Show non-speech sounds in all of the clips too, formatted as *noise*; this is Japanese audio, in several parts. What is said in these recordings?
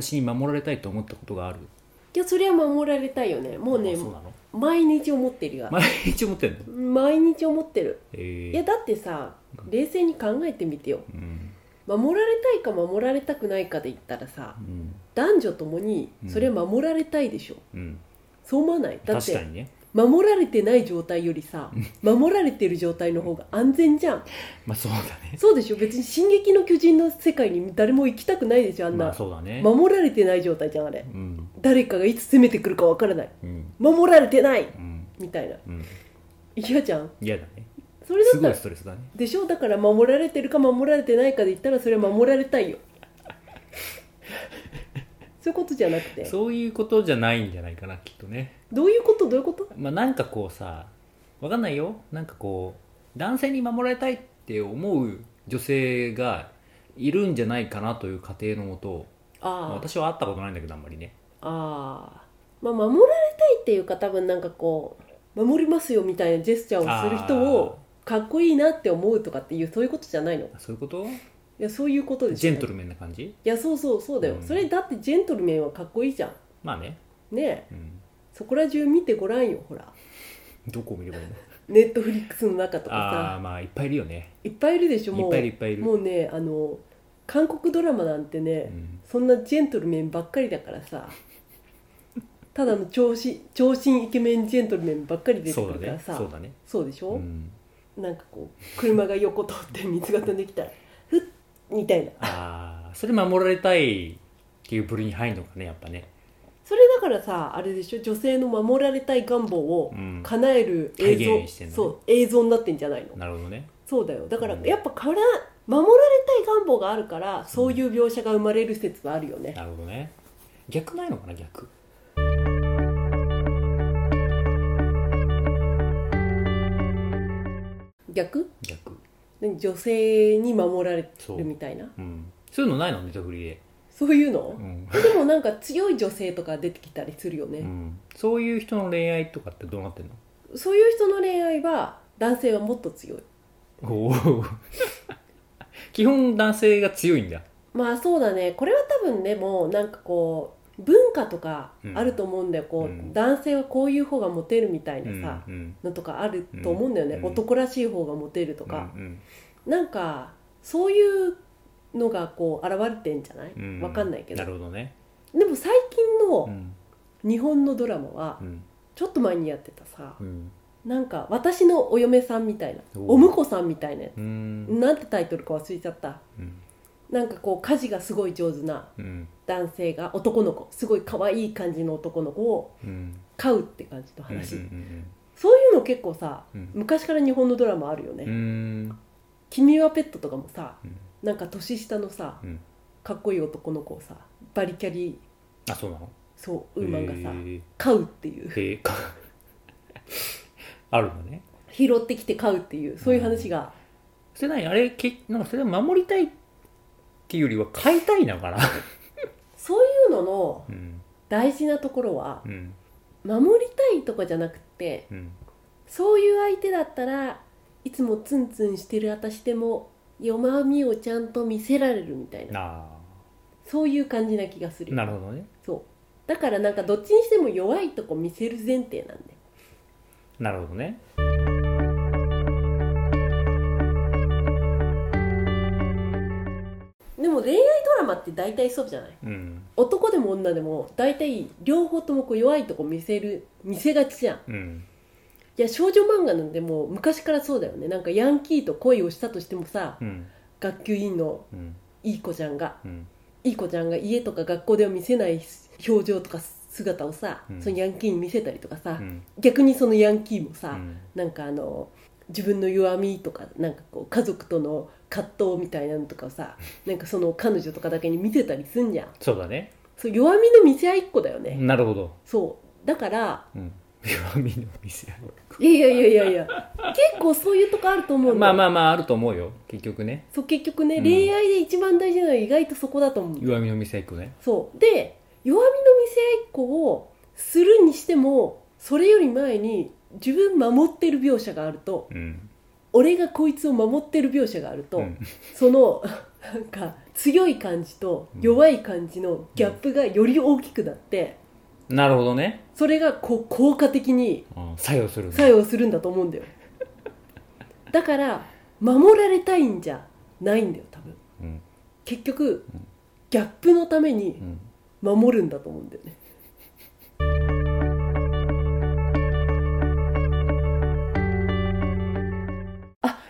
私に守られたいと思ったことがある。いやそれは守られたいよね。もうねあそうなの？毎日思ってるよ。毎日思ってんの？毎日思ってる。えいやだってさ冷静に考えてみてよ。うん。守られたいか守られたくないかで言ったらさうん。男女ともにそれは守られたいでしょ、うん。そう思わない？だって確かにね守られてない状態よりさ守られてる状態の方が安全じゃん。まあそうだね。そうでしょ。別に「進撃の巨人」の世界に誰も行きたくないでしょあんな、まあそうだね。守られてない状態じゃんあれ。うん。誰かがいつ攻めてくるかわからない。うん。守られてないうん。みたいな。うん。嫌じゃん。嫌だね。それだすごいったらストレスだね。でしょ？だから守られてるか守られてないかで言ったらそれは守られたいよそういうことじゃなくて？そういうことじゃないんじゃないかなきっとね。どういうこと？どういうこと？まあなんかこうさわかんないよ。なんかこう男性に守られたいって思う女性がいるんじゃないかなという過程のもと。まあああ私は会ったことないんだけどあんまりね。ああまあ守られたいっていうか多分なんかこう守りますよみたいなジェスチャーをする人をかっこいいなって思うとかっていうそういうことじゃないの？いそういうこと？やそういうことですルジェントルメンな感じ？いやそうそうそうだよ、うん。それだってジェントルメンはかっこいいじゃん。まあね、ね。えうん、そこら中見てごらんよほら。どこを見ればいいの？ネットフリックスの中とかああさまあいっぱいいるよね。いっぱいいるでしょもう。いっぱいいるいっぱいいる。もうねあの韓国ドラマなんてね、うん。そんなジェントルメンばっかりだからさ。ただの長身長身イケメンジェントルメンばっかり出てくるからさ。そうだねそうでしょ、うん。なんかこう車が横通って水が飛んできたらみたいな。ああそれ守られたいっていう部類に入るのかねやっぱね。それだからさあれでしょ？女性の守られたい願望をうん。叶える映像、体現してんのね。そう映像になってんじゃないの？なるほどね。そうだよ。だからうん。やっぱから守られたい願望があるからそういう描写が生まれる説はあるよね、なるほどね。逆ないのかな逆？逆？逆。何女性に守られるみたいな？う。ん。そういうのないの？ネタフリで、そういうの？う、ん。でもなんか強い女性とか出てきたりするよね、うん、そういう人の恋愛とかってどうなってんの？そういう人の恋愛は男性はもっと強い。おお *laughs* 基本男性が強いんだ。まあそうだね。これは多分でもなんかこう文化とかあると思うんだよ、こう、うん。男性はこういう方がモテるみたいなさ、うんのとかあると思うんだよね、うん。男らしい方がモテるとか、うんなんかそういうのがこう現れてんじゃない、うん。わかんないけど。なるほどね。でも最近うのん。日本のドラマはうん。ちょっと前にやってたさうん。なんか私のお嫁さんみたいなおお婿さんみたいなやうん。つなんてタイトルか忘れちゃった。うんなんかこう家事がすごい上手なうん男性が男の子すごい可愛い感じの男の子をうん飼うって感じの話、うん。そういうの結構さうん昔から日本のドラマあるよね「うん君はペット」とかもさうん。なんか年下のさうん。かっこいい男の子をさバリキャリあそうなの？そうウーマンがさ飼うっていう。*laughs* あるんだね。拾ってきて飼うっていうそういう話が、それ何？あれけなんかそれは守りたいっていうよりは飼いたいのかなそういうののうん。大事なところはうん。守りたいとかじゃなくてうん。そういう相手だったらいつもツンツンしてる私でも弱みをちゃんと見せられるみたいな。あそういう感じな気がすある。なるほどね。そう。だからなんかどっちにしても弱いとこ見せる前提なんで。なるほどねマって大体そうじゃない？うん。男でも女でも大体両方ともこう弱いとこ見せる見せがちじゃん。うん。いや少女漫画なんてもう昔からそうだよね。なんかヤンキーと恋をしたとしてもさうん。学級委員のうん。いい子ちゃんがうん。いい子ちゃんが家とか学校では見せない表情とか姿をさ、うん。そのヤンキーに見せたりとかさ、うん。逆にそのヤンキーもさ、うん。なんかあの自分の弱みとかなんかこう家族との葛藤みたいなのとかをさなんかその彼女とかだけに見せたりすんじゃん。そうだね。そう弱みの見せ合いっ子だよね、なるほど。そう。だからうん。弱みの見せ合いやいやいやいやいや。結構そういうとこあると思うまあまあまああると思うよ。結局ね。そう結局ね、うん。恋愛で一番大事なのは意外とそこだと思う。弱みの見せ合いっ子ね。そう。で弱みの見せ合いっ子をするにしてもそれより前に自分守ってる描写があるとうん俺がこいつを守ってる描写があると、うん。そのなんか強い感じと弱い感じのギャップがより大きくなってなるほどね、それがこう効果的にうん、作用するね。作用するんだと思うんだよ。だから守られたいんじゃないんだよ多分。うん。結局ギャップのためにうん。守るんだと思うんだよね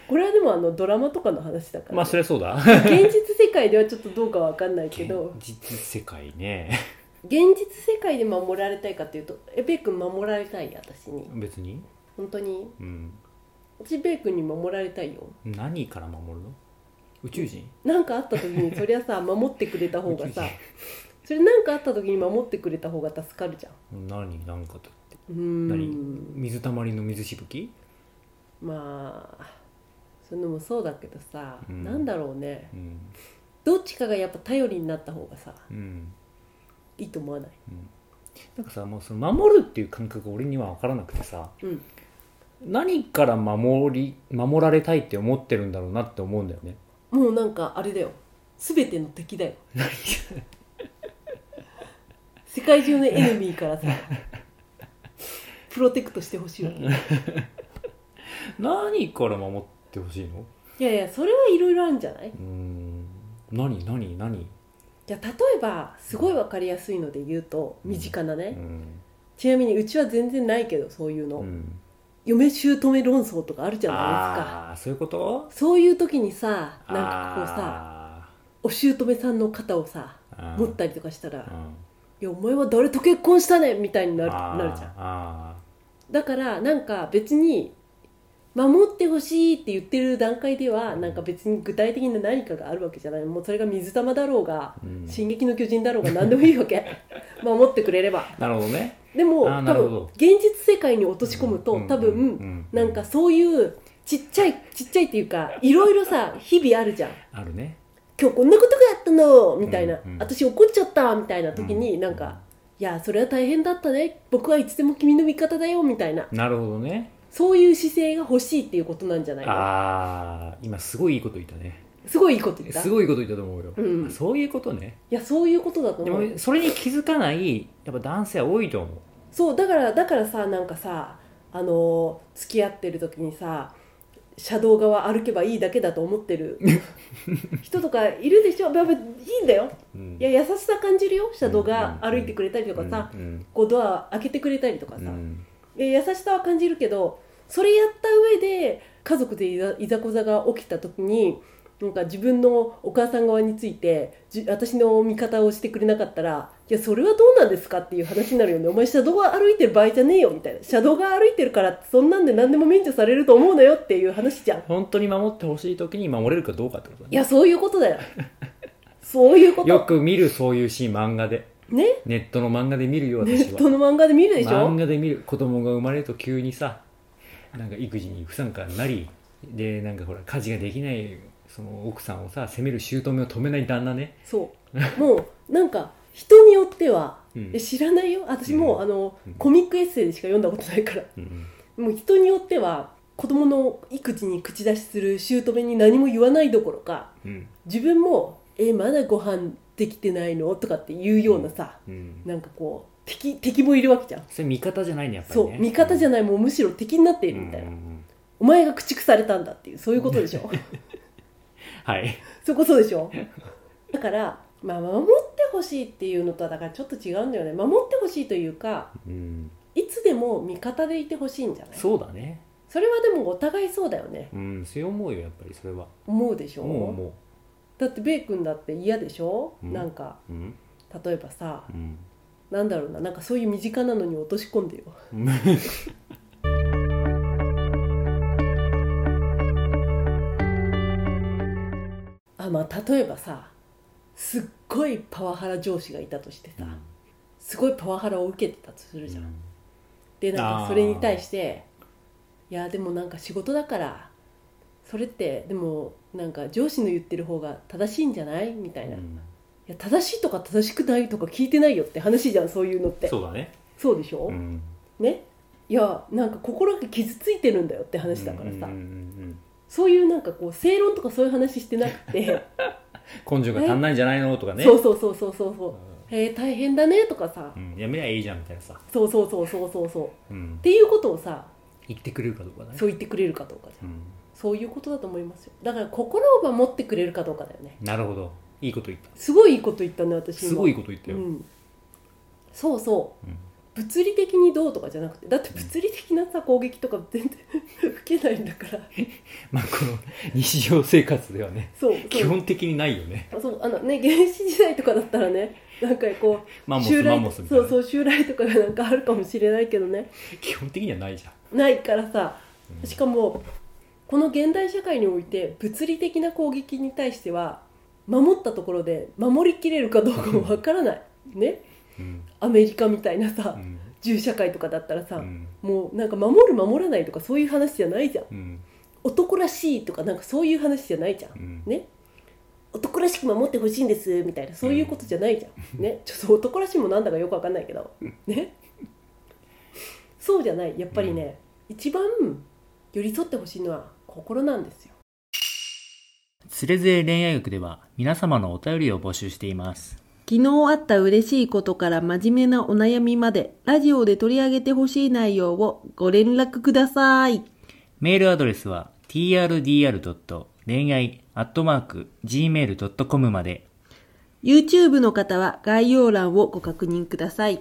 これはでもあのドラマとかの話だから、まあそりゃそうだ。現実世界ではちょっとどうかわかんないけど。現実世界ね。現実世界で守られたいかっていうとえベイ君守られたい私に。別に。本当に。うん。私ベイ君に守られたいよ。何から守るの？宇宙人？なんかあった時にそりゃさ *laughs* 守ってくれた方がさそれなんかあった時に守ってくれた方が助かるじゃん。何？何かとって。うーん。何？水たまりの水しぶき？まあそのもそうだけどさ、うん。なんだろうね。うん。どっちかがやっぱ頼りになった方がさうん。いいと思わない？なんかさもうその守るっていう感覚が俺には分からなくてさうん。何から守り守られたいって思ってるんだろうなって思うんだよね。もうなんかあれだよ。全ての敵だよ。*laughs* 世界中のエネミーからさプロテクトしてほしいわけ。い何から守ってほしいの？やいやそれはいろいろあるんじゃない？うーん。何何何？じゃあ例えばすごい分かりやすいので言うと身近なね、うん。ちなみにうちは全然ないけどそういうの、うん。嫁姑論争とかあるじゃないですか。ああそういうこと？そういう時にさなんかこうさあお姑さんの肩をさー持ったりとかしたら「うん。いやお前は誰と結婚したねん」みたいになるなるじゃん。あだからなんか別に守ってほしいって言ってる段階ではなんか別に具体的な何かがあるわけじゃない。もうそれが水玉だろうが進撃の巨人だろうが何でもいいわけ。*laughs* 守ってくれれば。なるほどね。でも多分現実世界に落とし込むと多うんうん分なんかそういうちっちゃいちっちゃいっていうかいろいろさ日々あるじゃん。あるね。今日こんなことがあったのみたいな、うんうん。私怒っちゃったみたいな時にうん。なんか、いやそれは大変だったね。僕はいつでも君の味方だよみたいな。なるほどねそういう姿勢が欲しいっていうことなんじゃないか。ああ今すごいいいこと言ったね。すごいいいこと言った？いすごいいいこと言ったと思うよ、うんあそういうことね。やそういうことだとで思う。もそれに気づかないやっぱ男性は多いと思う。そうだからだからさなんかさあのー付き合ってる時にさ車道側歩けばいいだけだと思ってる *laughs* 人とかいるでしょ？やっぱいいんだよ。うん。いや優しさ感じるよ？車道が歩いてくれたりとかさ、うんうん。こうドア開けてくれたりとかさ、うん優しさは感じるけどそれやった上で家族でいざいざこざが起きた時になんか自分のお母さん側についてじ私の味方をしてくれなかったらいやそれはどうなんですかっていう話になるよね。お前車道が歩いてる場合じゃねえよみたいな。車道が歩いてるからそんなんで何でも免除されると思うなよっていう話じゃん。い本当に守ってほしい時に守れるかどうかってことだね。やそういうことだよ。そういうこと。*laughs* よく見るそういうシーン漫画でね。ネットの漫画で見るよネ私は。ットの漫画で見るでしょ？漫画で見る子供が生まれると急にさなんか育児に不参加になりでなんかほら家事ができないその奥さんをさ責める姑を止めない旦那ね。そう。もうなんか人によっては、うん。え知らないよ？私も、うん。あのうん。コミックエッセイでしか読んだことないから。うん。もう人によっては子供の育児に口出しする姑に何も言わないどころかうん。自分も「えまだご飯できてないの?」とかっていうようなさ、うん。なんかこう敵敵もいるわけじゃん、それ味方じゃないねやっぱりね。そう味方じゃないもうむしろ敵になっているみたいな、うんお前が駆逐されたんだっていうそういうことでしょ。*laughs* はい。そういうでしょ。だから、まあ、守ってほしいっていうのとはだからちょっと違うんだよね。守ってほしいというかうん。いつでも味方でいてほしいんじゃない？そうだね。それはでもお互いそうだよね。うんそう思うよやっぱりそれは。思うでしょ？思う思だってベイ君だって嫌でしょ、うん。なんかううん。例えばさうん。なんだろうななんかそういう身近なのに落とし込んでよ。*laughs* あまあ例えばさすっごいパワハラ上司がいたとしてさ、すごいパワハラを受けてたとするじゃん、でなんかそれに対していやでもなんか仕事だからそれってでもなんか上司の言ってる方が正しいんじゃないみたいな、いうん。や正しいとか正しくないとか聞いてないよって話じゃんそういうのって。そうだね。そうでしょ、うん。ね？いやなんか心が傷ついてるんだよって話だからさ、うんうんそういうなんかこう正論とかそういう話してなくて。*laughs* 根性が足んないんじゃないの？とかね。そうそうそうそうそうそう。へえ大変だねとかさ。うん、やめりゃいいじゃんみたいなさ、そうそうそうそうそうそうっう。ん、ていうことをさ言ってくれるかどうかね。そう言ってくれるかどうかじゃん。うん、そういうことだと思いますよ。だから心を守ってくれるかどうかだよね。なるほど。いいこと言った。すごいいいこと言ったね私今。すごいいいこと言ったよ、うん、そうそう。うん。物理的にどうとかじゃなくてだって物理的なさ攻撃とか全然 *laughs* 受けないんだから。*laughs* まあこの日常生活ではねそう基本的にないよね。そうあのね原始時代とかだったらねなんかこうマンモスマンモスみたいな。そうそう襲来とかがなんかあるかもしれないけどね。基本的にはないじゃん。ないからさ。うん。しかもこの現代社会において物理的な攻撃に対しては守ったところで守りきれるかどうかもわからない。ね。うん。アメリカみたいなさうん。銃社会とかだったらさ、うん。もうなんか守る守らないとかそういう話じゃないじゃん。うん。男らしいとかなんかそういう話じゃないじゃん。ね。男らしく守ってほしいんですみたいなそういうことじゃないじゃん、ね。ちょっと男らしいもなんだかよくわかんないけど。ね。そうじゃない。やっぱりね、一番寄り添ってほしいのは心なんですよ。つれづれ恋愛学では皆様のお便りを募集しています。昨日あった嬉しいことから真面目なお悩みまでラジオで取り上げてほしい内容をご連絡ください。メールアドレスは trdr. 恋愛 .gmail.com まで。YouTube の方は概要欄をご確認ください